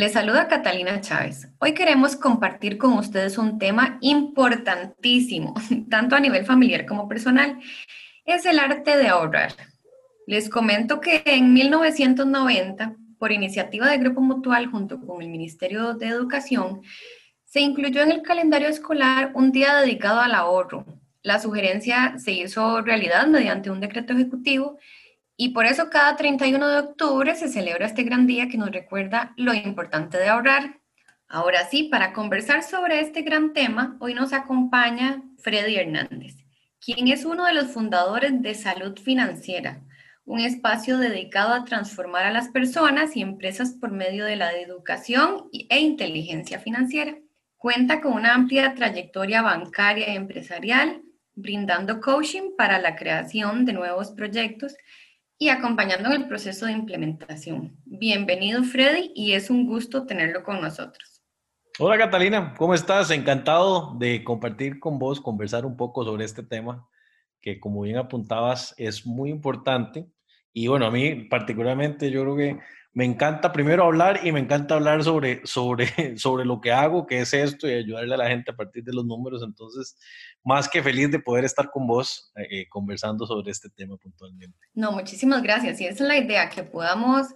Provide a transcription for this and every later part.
Les saluda Catalina Chávez. Hoy queremos compartir con ustedes un tema importantísimo, tanto a nivel familiar como personal. Es el arte de ahorrar. Les comento que en 1990, por iniciativa del Grupo Mutual junto con el Ministerio de Educación, se incluyó en el calendario escolar un día dedicado al ahorro. La sugerencia se hizo realidad mediante un decreto ejecutivo y por eso cada 31 de octubre se celebra este gran día que nos recuerda lo importante de ahorrar. Ahora sí, para conversar sobre este gran tema, hoy nos acompaña Freddy Hernández, quien es uno de los fundadores de Salud Financiera, un espacio dedicado a transformar a las personas y empresas por medio de la educación e inteligencia financiera. Cuenta con una amplia trayectoria bancaria y empresarial, brindando coaching para la creación de nuevos proyectos y acompañando en el proceso de implementación. Bienvenido Freddy y es un gusto tenerlo con nosotros. Hola Catalina, ¿cómo estás? Encantado de compartir con vos, conversar un poco sobre este tema que como bien apuntabas es muy importante. Y bueno, a mí particularmente yo creo que me encanta primero hablar y me encanta hablar sobre, sobre, sobre lo que hago, que es esto, y ayudarle a la gente a partir de los números. Entonces, más que feliz de poder estar con vos eh, conversando sobre este tema puntualmente. No, muchísimas gracias. Y es la idea, que podamos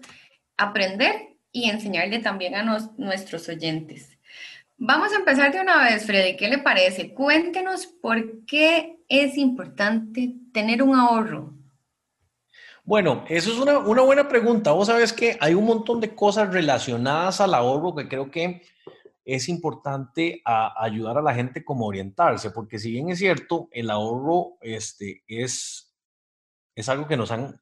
aprender y enseñarle también a nuestros oyentes. Vamos a empezar de una vez, Freddy. ¿Qué le parece? Cuéntenos por qué es importante tener un ahorro. Bueno, eso es una, buena pregunta. Vos sabés que hay un montón de cosas relacionadas al ahorro que creo que es importante ayudar a la gente como orientarse, porque si bien es cierto, el ahorro este, es, es algo que nos han,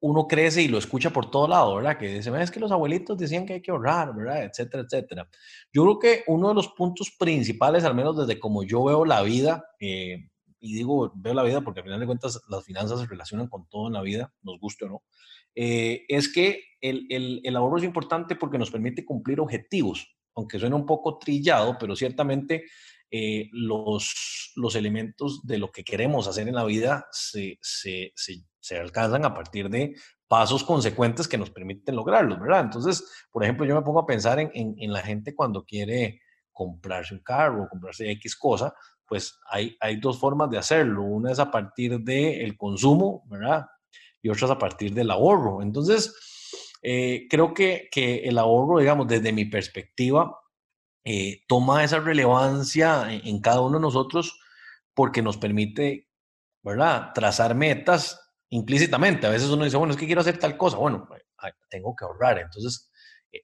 uno crece y lo escucha por todo lado, ¿verdad? Que dice, es que los abuelitos decían que hay que ahorrar, ¿verdad? Etcétera, etcétera. Yo creo que uno de los puntos principales, al menos desde como yo veo la vida, eh, y digo, veo la vida porque al final de cuentas las finanzas se relacionan con todo en la vida, nos guste o no, eh, es que el, el, el, ahorro es importante porque nos permite cumplir objetivos, aunque suena un poco trillado, pero ciertamente eh, los, los elementos de lo que queremos hacer en la vida se, se, se, se alcanzan a partir de pasos consecuentes que nos permiten lograrlos, ¿verdad? Entonces, por ejemplo, yo me pongo a pensar en, en, en la gente cuando quiere comprarse un carro comprarse X cosa, pues hay, hay dos formas de hacerlo. Una es a partir del consumo, ¿verdad? Y otra es a partir del ahorro. Entonces, eh, creo que, que, el ahorro, digamos, desde mi perspectiva, eh, toma esa relevancia en, cada uno de nosotros porque nos permite, ¿verdad?, trazar metas implícitamente. A veces uno dice, bueno, es que quiero hacer tal cosa. Bueno, tengo que ahorrar. Entonces,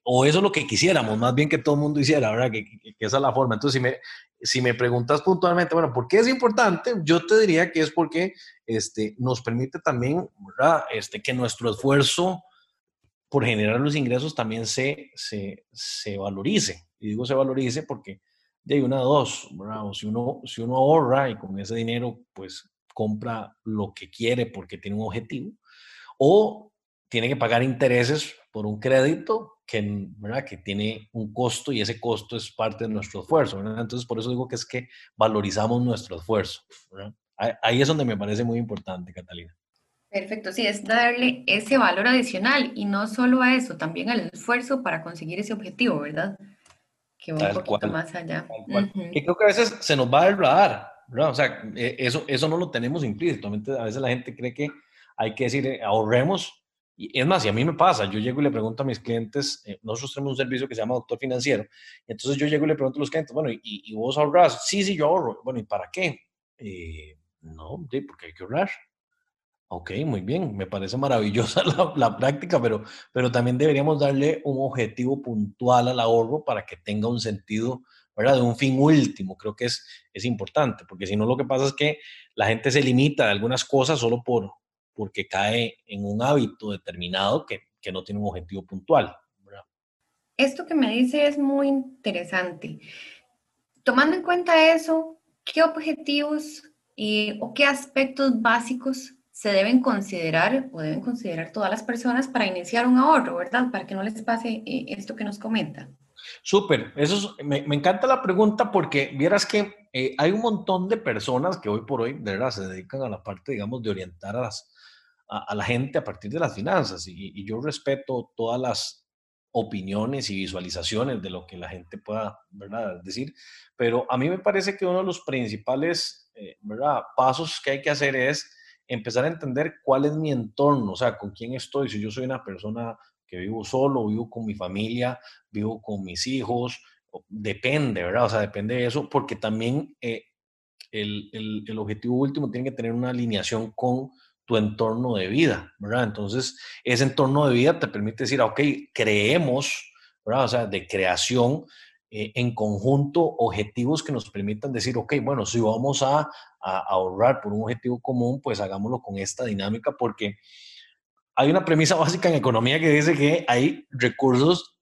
o eso es lo que quisiéramos, más bien que todo el mundo hiciera, ¿verdad? Que, esa es la forma. Entonces, si me, si me preguntas puntualmente, bueno, ¿por qué es importante? Yo te diría que es porque este, nos permite también, ¿verdad? Este, que nuestro esfuerzo por generar los ingresos también se, se, se valorice. Y digo se valorice porque de una a dos, ¿verdad? Si uno, si uno ahorra y con ese dinero, pues compra lo que quiere porque tiene un objetivo, o tiene que pagar intereses por un crédito que, ¿verdad? que tiene un costo y ese costo es parte de nuestro esfuerzo. Entonces, por eso digo que es que valorizamos nuestro esfuerzo. Ahí es donde me parece muy importante, Catalina. Perfecto, sí, es darle ese valor adicional y no solo a eso, también al esfuerzo para conseguir ese objetivo, ¿verdad? Que va un poquito más allá. Y creo que a veces se nos va el radar, ¿verdad? O sea, e, eso, eso no lo tenemos implícito. A veces la gente cree que hay que decir, eh, ahorremos y es más, y a mí me pasa, yo llego y le pregunto a mis clientes, eh, nosotros tenemos un servicio que se llama Doctor Financiero, entonces yo llego y le pregunto a los clientes, bueno, ¿y, y vos ahorras? Sí, sí, yo ahorro. Bueno, ¿y para qué? Eh, no, sí, porque hay que ahorrar. Ok, muy bien, me parece maravillosa la, la, práctica, pero, pero también deberíamos darle un objetivo puntual al ahorro para que tenga un sentido, ¿verdad? De un fin último, creo que es, es importante, porque si no lo que pasa es que la gente se limita a algunas cosas solo por, porque cae en un hábito determinado que, que no tiene un objetivo puntual. Esto que me dice es muy interesante. Tomando en cuenta eso, ¿qué objetivos y, o qué aspectos básicos se deben considerar o deben considerar todas las personas para iniciar un ahorro, ¿verdad? Para que no les pase eh, esto que nos comenta. Súper, eso me, me, encanta la pregunta porque vieras que eh, hay un montón de personas que hoy por hoy, de verdad, se dedican a la parte, digamos, de orientar a la gente a partir de las finanzas y, yo respeto todas las opiniones y visualizaciones de lo que la gente pueda ¿verdad? decir, pero a mí me parece que uno de los principales eh, pasos que hay que hacer es empezar a entender cuál es mi entorno, o sea, con quién estoy, si yo soy una persona que vivo solo, vivo con mi familia, vivo con mis hijos, depende, ¿verdad? O sea, depende de eso, porque también eh, el, el, el, objetivo último tiene que tener una alineación con tu entorno de vida, ¿verdad? Entonces, ese entorno de vida te permite decir, ok, creemos, ¿verdad? O sea, de creación eh, en conjunto objetivos que nos permitan decir, ok, bueno, si vamos a, a, ahorrar por un objetivo común, pues hagámoslo con esta dinámica, porque hay una premisa básica en economía que dice que hay recursos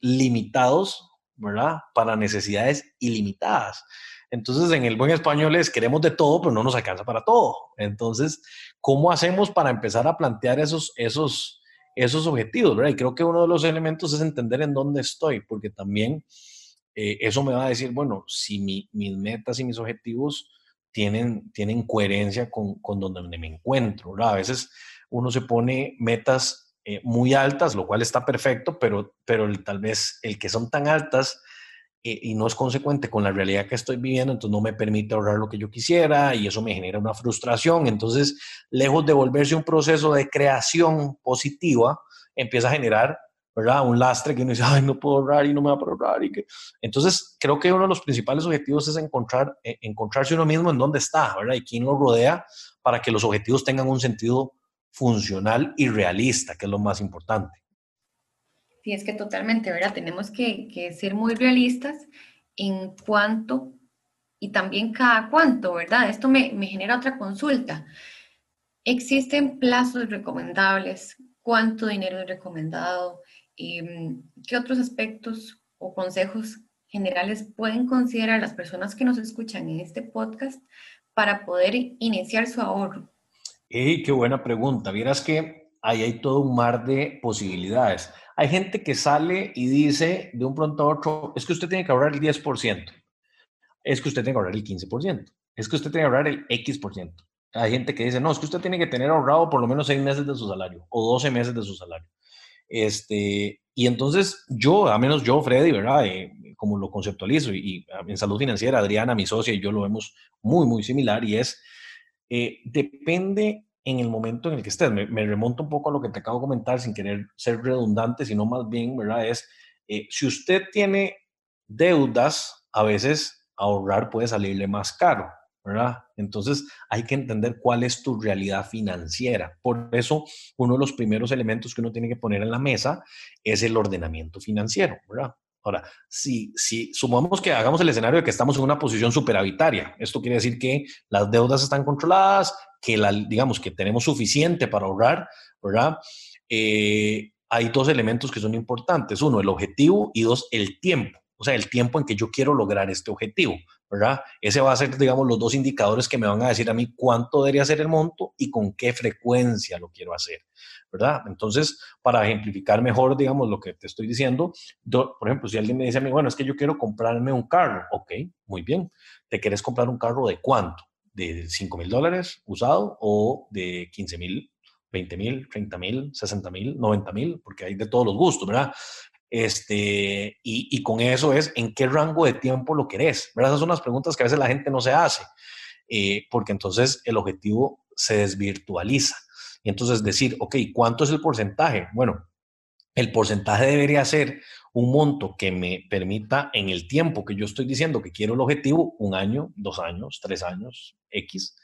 limitados, ¿verdad? Para necesidades ilimitadas. Entonces, en el buen español es queremos de todo, pero no nos alcanza para todo. Entonces, ¿cómo hacemos para empezar a plantear esos, esos, esos objetivos? ¿verdad? Y creo que uno de los elementos es entender en dónde estoy, porque también eh, eso me va a decir, bueno, si mis metas y mis objetivos tienen, tienen coherencia con, con donde me encuentro. ¿verdad? A veces uno se pone metas eh, muy altas, lo cual está perfecto, pero, pero tal vez el que son tan altas eh, y no es consecuente con la realidad que estoy viviendo, entonces no me permite ahorrar lo que yo quisiera y eso me genera una frustración. Entonces, lejos de volverse un proceso de creación positiva, empieza a generar ¿verdad? Un lastre que uno dice, ay, no puedo ahorrar y no me va a ahorrar. Y que... Entonces, creo que uno de los principales objetivos es encontrar, eh, encontrarse uno mismo en dónde está, ¿verdad? Y quién lo rodea para que los objetivos tengan un sentido funcional y realista, que es lo más importante. Sí, es que totalmente, ¿verdad? Tenemos que, ser muy realistas en cuanto y también cada cuánto, ¿verdad? Esto me, me genera otra consulta. ¿Existen plazos recomendables? ¿Cuánto dinero es recomendado? Em, ¿Qué otros aspectos o consejos generales pueden considerar las personas que nos escuchan en este podcast para poder iniciar su ahorro? ¡Ey, qué buena pregunta! Vieras que ahí hay todo un mar de posibilidades. Hay gente que sale y dice de un pronto a otro, es que usted tiene que ahorrar el 10%, es que usted tiene que ahorrar el 15%, es que usted tiene que ahorrar el X%. Hay gente que dice, no, es que usted tiene que tener ahorrado por lo menos seis meses de su salario o 12 meses de su salario. Este, y entonces yo, a menos yo, Freddy, ¿verdad? Eh, como lo conceptualizo y, en salud financiera, Adriana, mi socia y yo lo vemos muy, muy similar y es, eh, depende en el momento en el que estés. Me, remonto un poco a lo que te acabo de comentar sin querer ser redundante, sino más bien, ¿verdad? Es, eh, si usted tiene deudas, a veces ahorrar puede salirle más caro, ¿verdad? Entonces hay que entender cuál es tu realidad financiera. Por eso, uno de los primeros elementos que uno tiene que poner en la mesa es el ordenamiento financiero, ¿verdad? Ahora, si, si sumamos que hagamos el escenario de que estamos en una posición superavitaria, esto quiere decir que las deudas están controladas, que la, digamos que tenemos suficiente para ahorrar, ¿verdad? Eh, hay dos elementos que son importantes. Uno, el objetivo y dos, el tiempo. O sea, el tiempo en que yo quiero lograr este objetivo, ¿verdad? Ese va a ser, digamos, los dos indicadores que me van a decir a mí cuánto debería ser el monto y con qué frecuencia lo quiero hacer, ¿verdad? Entonces, para ejemplificar mejor, digamos, lo que te estoy diciendo, por ejemplo, si alguien me dice a mí, bueno, es que yo quiero comprarme un carro, ok, muy bien. ¿Te quieres comprar un carro de cuánto? ¿De 5 mil dólares usado o de 15 mil 20 mil, 30 mil, 60 mil, 90 mil, porque hay de todos los gustos, ¿verdad? Este, y, con eso es en qué rango de tiempo lo querés. ¿verdad? Esas son las preguntas que a veces la gente no se hace, eh, porque entonces el objetivo se desvirtualiza. Y entonces decir, ok, ¿cuánto es el porcentaje? Bueno, el porcentaje debería ser un monto que me permita en el tiempo que yo estoy diciendo que quiero el objetivo, un año, dos años, tres años, X,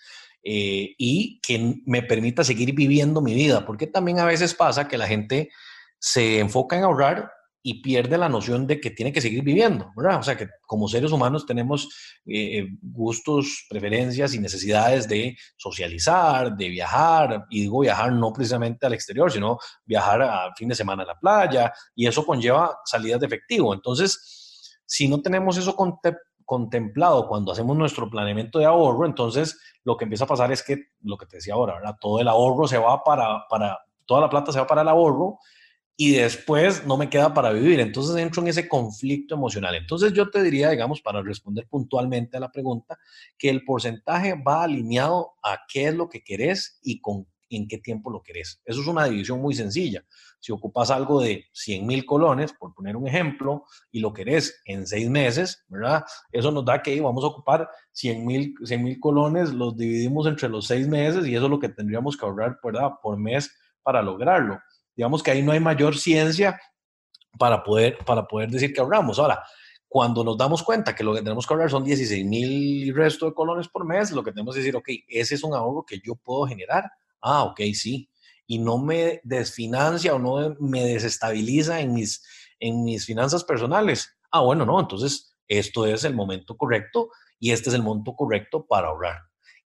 eh, y que me permita seguir viviendo mi vida, porque también a veces pasa que la gente se enfoca en ahorrar y pierde la noción de que tiene que seguir viviendo, ¿verdad? O sea, que como seres humanos tenemos eh, eh, gustos, preferencias y necesidades de socializar, de viajar, y digo viajar no precisamente al exterior, sino viajar a fin de semana a la playa, y eso conlleva salidas de efectivo. Entonces, si no tenemos eso contemplado cuando hacemos nuestro planeamiento de ahorro, entonces lo que empieza a pasar es que, lo que te decía ahora, ¿verdad? Todo el ahorro se va para, para, toda la plata se va para el ahorro, y después no me queda para vivir. Entonces entro en ese conflicto emocional. Entonces yo te diría, digamos, para responder puntualmente a la pregunta, que el porcentaje va alineado a qué es lo que querés y, con, en qué tiempo lo querés. Eso es una división muy sencilla. Si ocupas algo de 100 mil colones, por poner un ejemplo, y lo querés en seis meses, ¿verdad? Eso nos da que vamos a ocupar 100 mil 100, colones, los dividimos entre los seis meses y eso es lo que tendríamos que ahorrar, ¿verdad? Por mes para lograrlo. Digamos que ahí no hay mayor ciencia para poder, para poder decir que ahorramos. Ahora, cuando nos damos cuenta que lo que tenemos que ahorrar son 16 mil resto de colones por mes, lo que tenemos que decir, ok, ese es un ahorro que yo puedo generar. Ah, ok, sí. Y no me desfinancia o no me desestabiliza en mis, en mis finanzas personales. Ah, bueno, no, entonces esto es el momento correcto y este es el monto correcto para ahorrar.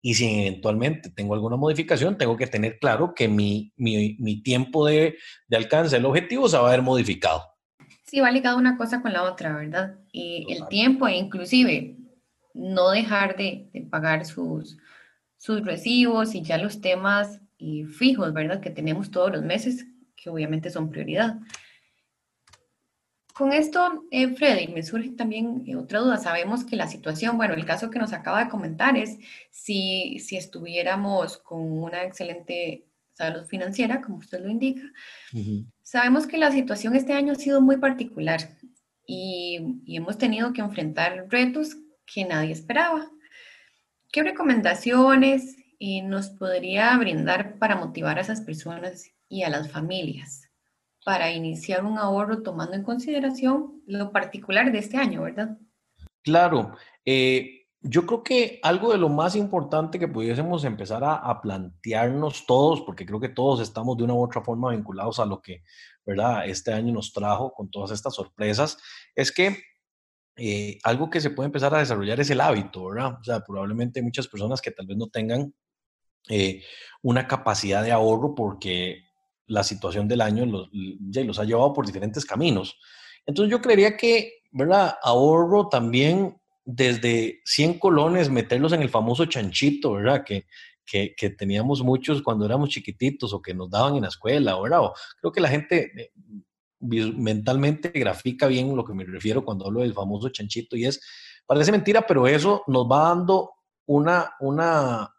Y si eventualmente tengo alguna modificación, tengo que tener claro que mi, mi, mi tiempo de, de alcance del objetivo se va a ver modificado. Sí, va ligado una cosa con la otra, ¿verdad? Y el tiempo e inclusive no dejar de, pagar sus, sus recibos y ya los temas y fijos, ¿verdad? Que tenemos todos los meses, que obviamente son prioridad. Con esto, eh, Freddy, me surge también eh, otra duda. Sabemos que la situación, bueno, el caso que nos acaba de comentar es si, si estuviéramos con una excelente salud financiera, como usted lo indica. Sabemos que la situación este año ha sido muy particular y, hemos tenido que enfrentar retos que nadie esperaba. ¿Qué recomendaciones eh, nos podría brindar para motivar a esas personas y a las familias para iniciar un ahorro tomando en consideración lo particular de este año, verdad? Claro. Eh, yo creo que algo de lo más importante que pudiésemos empezar a, plantearnos todos, porque creo que todos estamos de una u otra forma vinculados a lo que, ¿verdad? Este año nos trajo con todas estas sorpresas, es que eh, algo que se puede empezar a desarrollar es el hábito, ¿verdad? O sea, probablemente hay muchas personas que tal vez no tengan eh, una capacidad de ahorro porque la situación del año los, ya los ha llevado por diferentes caminos. Entonces yo creería que, ¿verdad? Ahorro también desde 100 colones, meterlos en el famoso chanchito, ¿verdad? Que, que, teníamos muchos cuando éramos chiquititos o que nos daban en la escuela, ¿verdad? creo que la gente eh, mentalmente grafica bien lo que me refiero cuando hablo del famoso chanchito y es, parece mentira, pero eso nos va dando una, una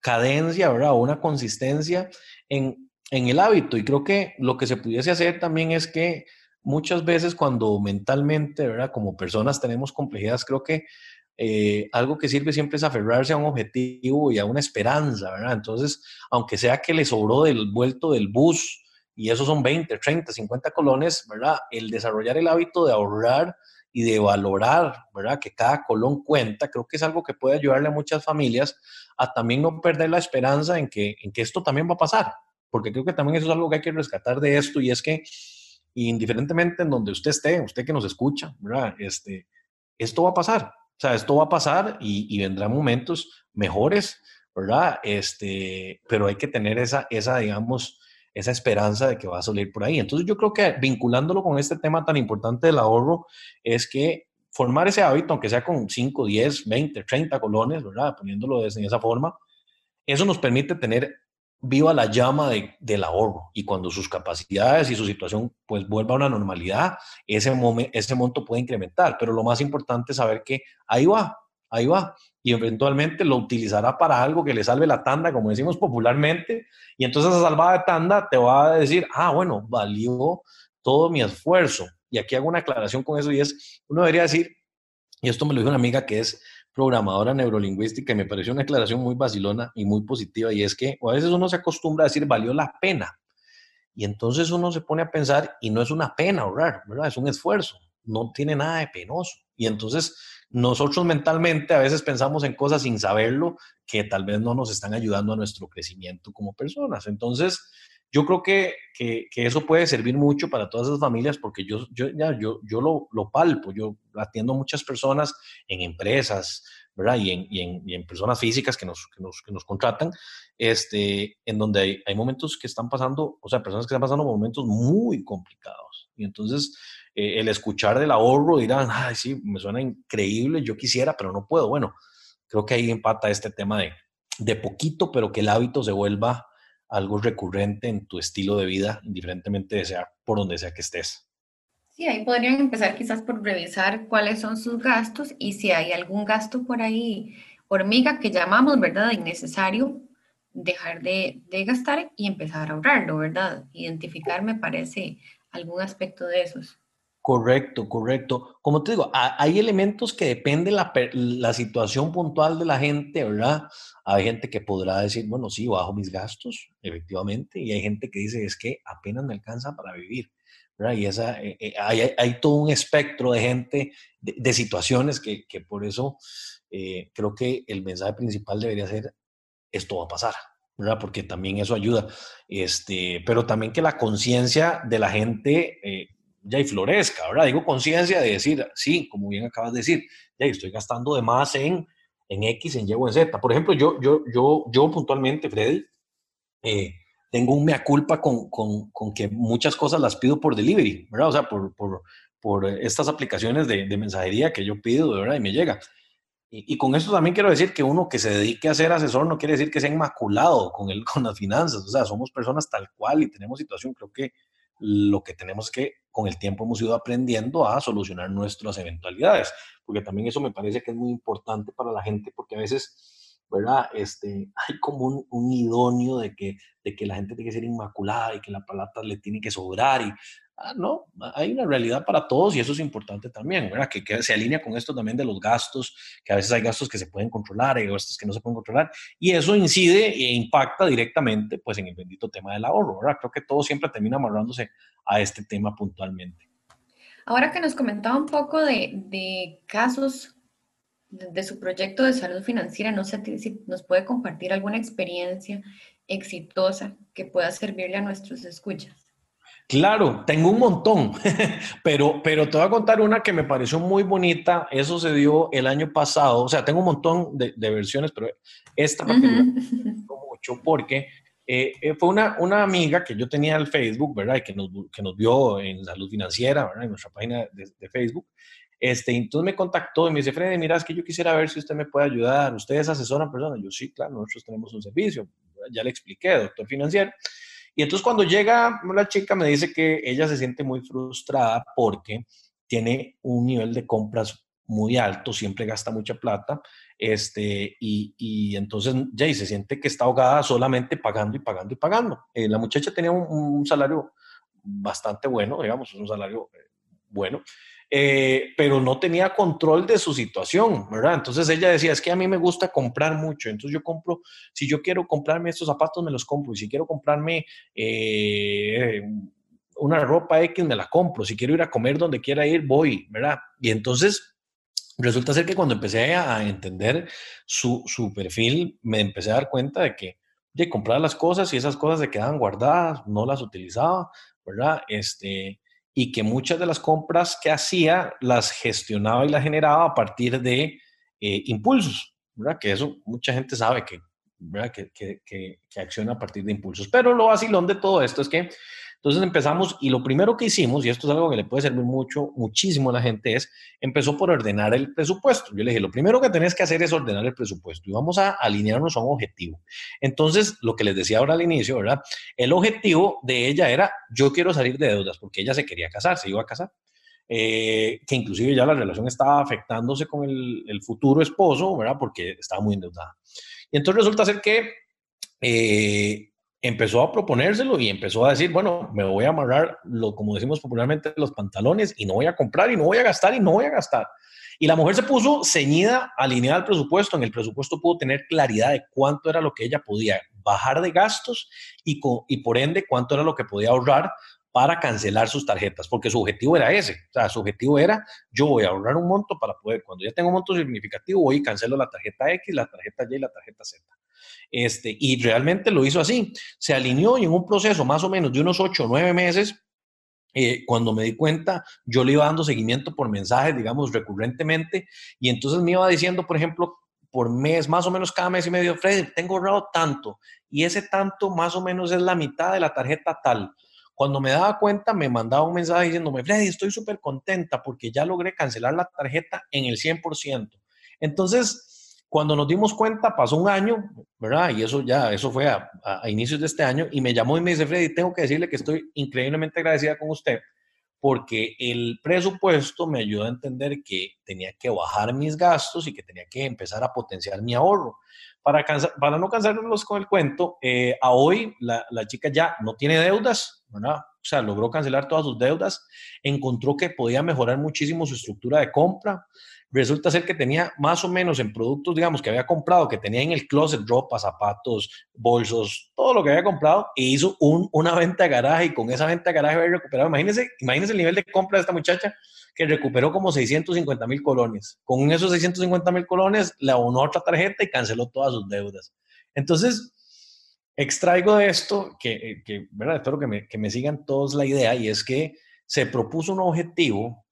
cadencia, ¿verdad? Una consistencia en, en el hábito y creo que lo que se pudiese hacer también es que muchas veces cuando mentalmente, ¿verdad? Como personas tenemos complejidades, creo que eh, algo que sirve siempre es aferrarse a un objetivo y a una esperanza, ¿verdad? Entonces, aunque sea que le sobró del vuelto del bus y esos son 20, 30, 50 colones, ¿verdad? El desarrollar el hábito de ahorrar y de valorar, ¿verdad? Que cada colón cuenta, creo que es algo que puede ayudarle a muchas familias a también no perder la esperanza en que, en que esto también va a pasar, porque creo que también eso es algo que hay que rescatar de esto y es que indiferentemente en donde usted esté, usted que nos escucha, ¿verdad? Este, esto va a pasar, o sea, esto va a pasar y, y vendrán momentos mejores, ¿verdad? Este, pero hay que tener esa, esa, digamos, esa esperanza de que va a salir por ahí. Entonces yo creo que vinculándolo con este tema tan importante del ahorro, es que formar ese hábito, aunque sea con 5, 10, 20, 30 colones, ¿verdad? Poniéndolo de esa forma, eso nos permite tener viva la llama de, del ahorro. Y cuando sus capacidades y su situación pues vuelva a una normalidad, ese, ese monto puede incrementar, pero lo más importante es saber que ahí va, ahí va, y eventualmente lo utilizará para algo que le salve la tanda, como decimos popularmente, y entonces esa salvada de tanda te va a decir, ah, bueno, valió todo mi esfuerzo. Y aquí hago una aclaración con eso y es, uno debería decir, y esto me lo dijo una amiga que es programadora neurolingüística y me pareció una aclaración muy vacilona y muy positiva y es que a veces uno se acostumbra a decir valió la pena y entonces uno se pone a pensar y no es una pena ahorrar, ¿verdad? Es un esfuerzo, no tiene nada de penoso. Y entonces nosotros mentalmente a veces pensamos en cosas sin saberlo que tal vez no nos están ayudando a nuestro crecimiento como personas. Entonces, yo creo que, que, eso puede servir mucho para todas esas familias porque yo, yo, ya, yo, yo lo, lo, palpo, yo atiendo muchas personas en empresas, ¿verdad? Y en, y en, y en personas físicas que nos, que nos, que nos, contratan, este, en donde hay, hay, momentos que están pasando, o sea, personas que están pasando momentos muy complicados. Y entonces eh, el escuchar del ahorro dirán, ay, sí, me suena increíble, yo quisiera, pero no puedo. Bueno, creo que ahí empata este tema de, de poquito, pero que el hábito se vuelva algo recurrente en tu estilo de vida, indiferentemente de sea por donde sea que estés. Sí, ahí podrían empezar quizás por revisar cuáles son sus gastos y si hay algún gasto por ahí hormiga que llamamos, ¿verdad?, innecesario, dejar de, de gastar y empezar a ahorrarlo, ¿verdad? Identificar me parece algún aspecto de esos. Correcto, correcto. Como te digo, hay elementos que dependen la, la situación puntual de la gente, ¿verdad? Hay gente que podrá decir, bueno, sí, bajo mis gastos, efectivamente, y hay gente que dice, es que apenas me alcanza para vivir, ¿verdad? Y esa, eh, eh, hay, hay, todo un espectro de gente, de, situaciones que, que, por eso eh, creo que el mensaje principal debería ser, esto va a pasar, ¿verdad? Porque también eso ayuda, este, pero también que la conciencia de la gente ya y florezca, ¿verdad? Digo conciencia de decir, sí, como bien acabas de decir, ya estoy gastando de más en, en X, en Y o en Z. Por ejemplo, yo, yo, yo, yo puntualmente, Freddy, eh, tengo un mea culpa con, con, con, que muchas cosas las pido por delivery, ¿verdad? O sea, por, por, por estas aplicaciones de, de, mensajería que yo pido, ¿verdad? Y me llega. Y, y, con esto también quiero decir que uno que se dedique a ser asesor no quiere decir que sea inmaculado con, el, con las finanzas. O sea, somos personas tal cual y tenemos situación. Creo que lo que tenemos que, con el tiempo hemos ido aprendiendo a solucionar nuestras eventualidades, porque también eso me parece que es muy importante para la gente, porque a veces, ¿verdad? Este, hay como un, idóneo de que, de que la gente tiene que ser inmaculada y que la plata le tiene que sobrar y Ah, no, hay una realidad para todos y eso es importante también, ¿verdad? Que, se alinea con esto también de los gastos, que a veces hay gastos que se pueden controlar, hay gastos que no se pueden controlar, y eso incide e impacta directamente pues en el bendito tema del ahorro. Creo que todo siempre termina amarrándose a este tema puntualmente. Ahora que nos comentaba un poco de, de casos de, de, su proyecto de salud financiera, no sé si nos puede compartir alguna experiencia exitosa que pueda servirle a nuestros escuchas. Claro, tengo un montón, pero, pero te voy a contar una que me pareció muy bonita. Eso se dio el año pasado. O sea, tengo un montón de, versiones, pero esta particular me gustó mucho porque eh, eh, fue una, una amiga que yo tenía en Facebook, ¿verdad? Y que nos, que nos vio en Salud Financiera, ¿verdad? En nuestra página de, Facebook. Este, entonces me contactó y me dice, Freddy, mira, es que yo quisiera ver si usted me puede ayudar. ¿Ustedes asesoran personas? Yo, sí, claro, nosotros tenemos un servicio. Ya le expliqué, doctor financiero. Y entonces cuando llega la chica me dice que ella se siente muy frustrada porque tiene un nivel de compras muy alto, siempre gasta mucha plata, este, y, y entonces ya se siente que está ahogada solamente pagando y pagando y pagando. Eh, la muchacha tenía un, un, salario bastante bueno, digamos, un salario eh, bueno, eh, pero no tenía control de su situación, ¿verdad? Entonces ella decía, es que a mí me gusta comprar mucho, entonces yo compro, si yo quiero comprarme estos zapatos, me los compro, y si quiero comprarme eh, una ropa X, me la compro, si quiero ir a comer donde quiera ir, voy, ¿verdad? Y entonces resulta ser que cuando empecé a entender su, su perfil, me empecé a dar cuenta de que de comprar las cosas y esas cosas se quedaban guardadas, no las utilizaba, ¿verdad? Este, y que muchas de las compras que hacía las gestionaba y las generaba a partir de eh, impulsos, ¿verdad? Que eso mucha gente sabe que, ¿verdad? Que, que, que, que, acciona a partir de impulsos. Pero lo vacilón de todo esto es que entonces empezamos y lo primero que hicimos, y esto es algo que le puede servir mucho, muchísimo a la gente, es empezó por ordenar el presupuesto. Yo le dije, lo primero que tenés que hacer es ordenar el presupuesto y vamos a alinearnos a un objetivo. Entonces, lo que les decía ahora al inicio, ¿verdad? El objetivo de ella era, yo quiero salir de deudas, porque ella se quería casar, se iba a casar. Eh, que inclusive ya la relación estaba afectándose con el, el, futuro esposo, ¿verdad? Porque estaba muy endeudada. Y entonces resulta ser que eh, empezó a proponérselo y empezó a decir, bueno, me voy a amarrar, lo, como decimos popularmente, los pantalones y no voy a comprar y no voy a gastar y no voy a gastar. Y la mujer se puso ceñida, alineada al presupuesto. En el presupuesto pudo tener claridad de cuánto era lo que ella podía bajar de gastos y, y por ende cuánto era lo que podía ahorrar para cancelar sus tarjetas, porque su objetivo era ese. O sea, su objetivo era, yo voy a ahorrar un monto para poder, cuando ya tengo un monto significativo, voy y cancelo la tarjeta X, la tarjeta Y y la tarjeta Z. Este, y realmente lo hizo así. Se alineó y en un proceso más o menos de unos 8 o 9 meses, eh, cuando me di cuenta, yo le iba dando seguimiento por mensajes, digamos, recurrentemente, y entonces me iba diciendo, por ejemplo, por mes, más o menos cada mes y medio, Freddy, tengo ahorrado tanto, y ese tanto más o menos es la mitad de la tarjeta tal. Cuando me daba cuenta, me mandaba un mensaje diciéndome, Freddy, estoy súper contenta porque ya logré cancelar la tarjeta en el 100%. Entonces, cuando nos dimos cuenta, pasó un año, ¿verdad? Y eso ya, eso fue a, a, inicios de este año, y me llamó y me dice, Freddy, tengo que decirle que estoy increíblemente agradecida con usted, porque el presupuesto me ayudó a entender que tenía que bajar mis gastos y que tenía que empezar a potenciar mi ahorro. Para, para no cansarlos con el cuento, eh, a hoy la, chica ya no tiene deudas, ¿verdad? O sea, logró cancelar todas sus deudas, encontró que podía mejorar muchísimo su estructura de compra, resulta ser que tenía más o menos en productos, digamos, que había comprado, que tenía en el closet ropa, zapatos, bolsos, todo lo que había comprado, e hizo un, una venta de garaje y con esa venta de garaje había recuperado. Imagínense, imagínense el nivel de compra de esta muchacha que recuperó como 650 mil colones. Con esos 650 mil colones le abonó otra tarjeta y canceló todas sus deudas. Entonces, extraigo de esto, que, que ¿verdad? espero que me, que me sigan todos la idea, y es que se propuso un objetivo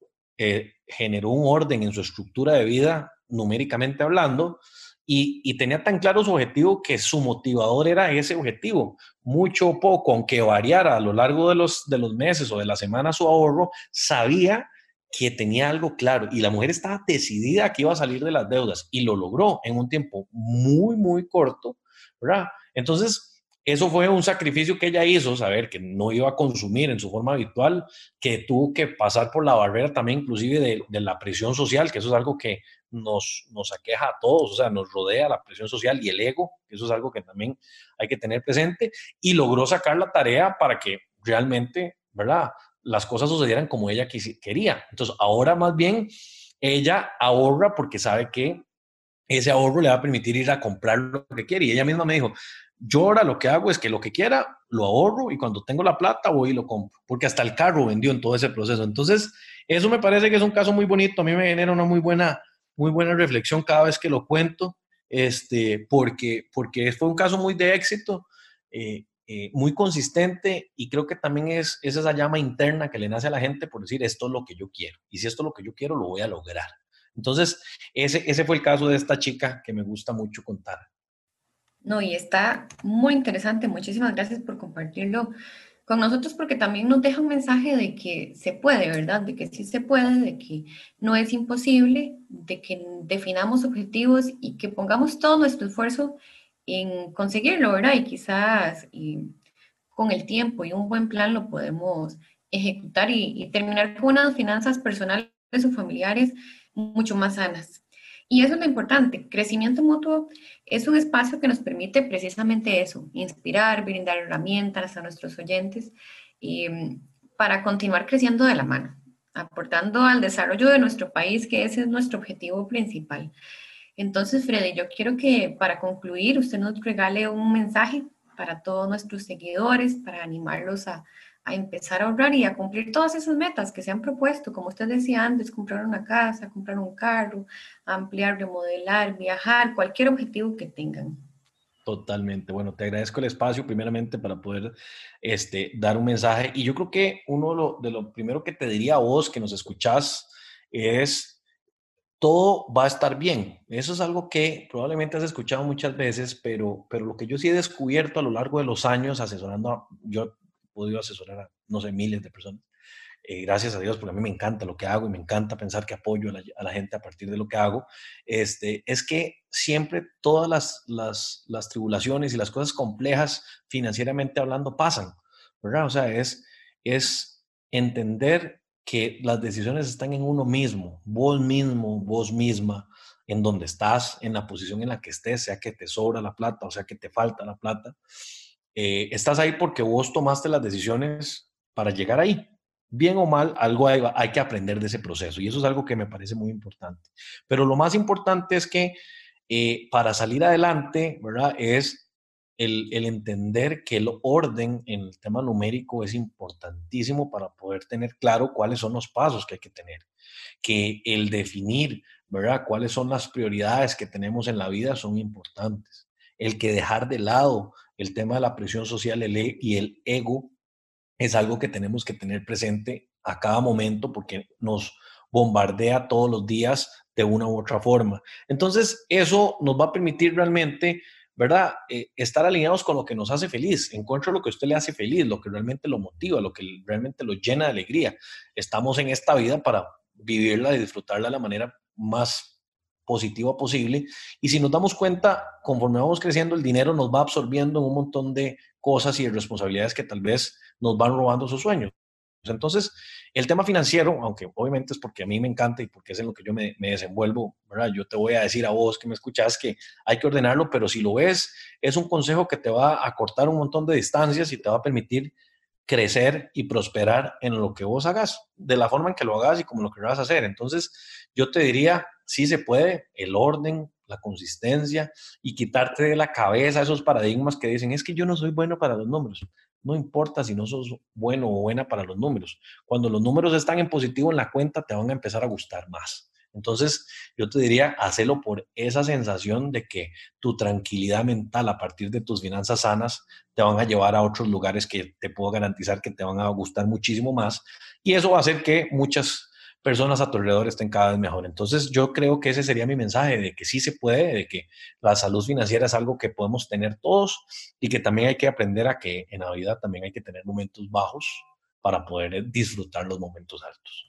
eh, generó un orden en su estructura de vida, numéricamente hablando, y, tenía tan claro su objetivo que su motivador era ese objetivo. Mucho o poco, aunque variara a lo largo de los, de los meses o de la semana su ahorro, sabía que tenía algo claro y la mujer estaba decidida que iba a salir de las deudas y lo logró en un tiempo muy, muy corto, ¿verdad? Entonces, eso fue un sacrificio que ella hizo, saber que no iba a consumir en su forma habitual, que tuvo que pasar por la barrera también inclusive de, la presión social, que eso es algo que nos, nos aqueja a todos, o sea, nos rodea la presión social y el ego, que eso es algo que también hay que tener presente, y logró sacar la tarea para que realmente, ¿verdad? Las cosas sucedieran como ella quería. Entonces, ahora más bien, ella ahorra porque sabe que ese ahorro le va a permitir ir a comprar lo que quiere. Y ella misma me dijo, yo ahora lo que hago es que lo que quiera lo ahorro y cuando tengo la plata voy y lo compro, porque hasta el carro vendió en todo ese proceso. Entonces, eso me parece que es un caso muy bonito, a mí me genera una muy buena, muy buena reflexión cada vez que lo cuento, este, porque, porque fue un caso muy de éxito, eh, eh, muy consistente y creo que también es, es esa llama interna que le nace a la gente por decir esto es lo que yo quiero y si esto es lo que yo quiero lo voy a lograr. Entonces, ese, ese fue el caso de esta chica que me gusta mucho contar. No, y está muy interesante. Muchísimas gracias por compartirlo con nosotros porque también nos deja un mensaje de que se puede, ¿verdad? De que sí se puede, de que no es imposible, de que definamos objetivos y que pongamos todo nuestro esfuerzo en conseguirlo, ¿verdad? Y quizás y con el tiempo y un buen plan lo podemos ejecutar y, y terminar con unas finanzas personales o familiares mucho más sanas. Y eso es lo importante. Crecimiento mutuo es un espacio que nos permite precisamente eso, inspirar, brindar herramientas a nuestros oyentes y, mm, para continuar creciendo de la mano, aportando al desarrollo de nuestro país, que ese es nuestro objetivo principal. Entonces, Freddy, yo quiero que para concluir usted nos regale un mensaje para todos nuestros seguidores, para animarlos a, a empezar a ahorrar y a cumplir todas esas metas que se han propuesto, como usted decía antes, comprar una casa, comprar un carro, ampliar, remodelar, viajar, cualquier objetivo que tengan. Totalmente. Bueno, te agradezco el espacio primeramente para poder este, dar un mensaje. Y yo creo que uno de lo, de lo primero que te diría a vos que nos escuchás es, todo va a estar bien. Eso es algo que probablemente has escuchado muchas veces, pero, pero lo que yo sí he descubierto a lo largo de los años asesorando, yo podido asesorar a, no sé, miles de personas. Eh, gracias a Dios, porque a mí me encanta lo que hago y me encanta pensar que apoyo a la, gente a partir de lo que hago, este, es que siempre todas las, las, las, tribulaciones y las cosas complejas financieramente hablando pasan, ¿verdad? O sea, es, es entender que las decisiones están en uno mismo, vos mismo, vos misma, en donde estás, en la posición en la que estés, sea que te sobra la plata o sea que te falta la plata. Eh, estás ahí porque vos tomaste las decisiones para llegar ahí. Bien o mal, algo hay, que aprender de ese proceso y eso es algo que me parece muy importante. Pero lo más importante es que eh, para salir adelante, ¿verdad? Es el, el, entender que el orden en el tema numérico es importantísimo para poder tener claro cuáles son los pasos que hay que tener. Que el definir, ¿verdad? Cuáles son las prioridades que tenemos en la vida son importantes. El que dejar de lado el tema de la presión social e, y el ego es algo que tenemos que tener presente a cada momento porque nos bombardea todos los días de una u otra forma. Entonces, eso nos va a permitir realmente, ¿verdad? Eh, estar alineados con lo que nos hace feliz, encuentre lo que a usted le hace feliz, lo que realmente lo motiva, lo que realmente lo llena de alegría. Estamos en esta vida para vivirla y disfrutarla de la manera más positiva posible. Y si nos damos cuenta, conforme vamos creciendo, el dinero nos va absorbiendo en un montón de cosas y responsabilidades que tal vez nos van robando sus sueños. Entonces, el tema financiero, aunque obviamente es porque a mí me encanta y porque es en lo que yo me, desenvuelvo, ¿verdad? Yo te voy a decir a vos que me escuchas que hay que ordenarlo, pero si lo ves, es un consejo que te va a cortar un montón de distancias y te va a permitir crecer y prosperar en lo que vos hagas, de la forma en que lo hagas y como lo que vas a hacer. Entonces, yo te diría, sí se puede, el orden, la consistencia y quitarte de la cabeza esos paradigmas que dicen, es que yo no soy bueno para los números. No importa si no sos bueno o buena para los números. Cuando los números están en positivo en la cuenta, te van a empezar a gustar más. Entonces, yo te diría, hacelo por esa sensación de que tu tranquilidad mental a partir de tus finanzas sanas te van a llevar a otros lugares que te puedo garantizar que te van a gustar muchísimo más. Y eso va a hacer que muchas personas a tu alrededor estén cada vez mejor. Entonces yo creo que ese sería mi mensaje, de que sí se puede, de que la salud financiera es algo que podemos tener todos y que también hay que aprender a que en la vida también hay que tener momentos bajos para poder disfrutar los momentos altos.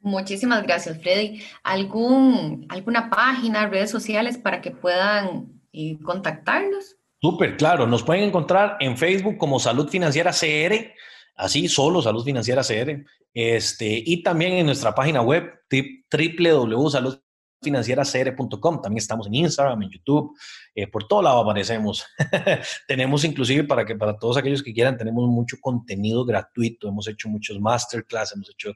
Muchísimas gracias, Freddy. ¿Algún, ¿Alguna página, redes sociales para que puedan eh, contactarnos? Súper, claro. Nos pueden encontrar en Facebook como Salud Financiera CR así solo Salud Financiera CR, este, y también en nuestra página web www.saludfinancieracr.com. También estamos en Instagram, en YouTube, eh, por todo lado aparecemos. tenemos inclusive para que para todos aquellos que quieran, tenemos mucho contenido gratuito. Hemos hecho muchos masterclass, hemos hecho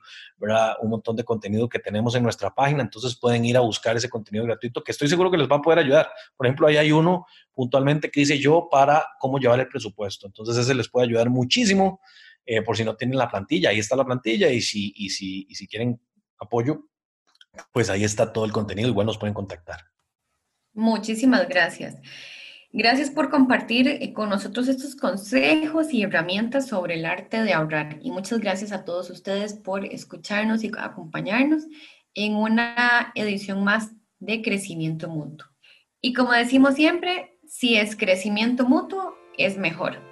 un montón de contenido que tenemos en nuestra página. Entonces pueden ir a buscar ese contenido gratuito que estoy seguro que les va a poder ayudar. Por ejemplo, ahí hay uno puntualmente que dice yo para cómo llevar el presupuesto. Entonces ese les puede ayudar muchísimo. Eh, por si no tienen la plantilla. Ahí está la plantilla y si, y si, y si quieren apoyo, pues ahí está todo el contenido. Igual nos pueden contactar. Muchísimas gracias. Gracias por compartir eh, con nosotros estos consejos y herramientas sobre el arte de ahorrar. Y muchas gracias a todos ustedes por escucharnos y acompañarnos en una edición más de crecimiento mutuo. Y como decimos siempre, si es crecimiento mutuo, es mejor.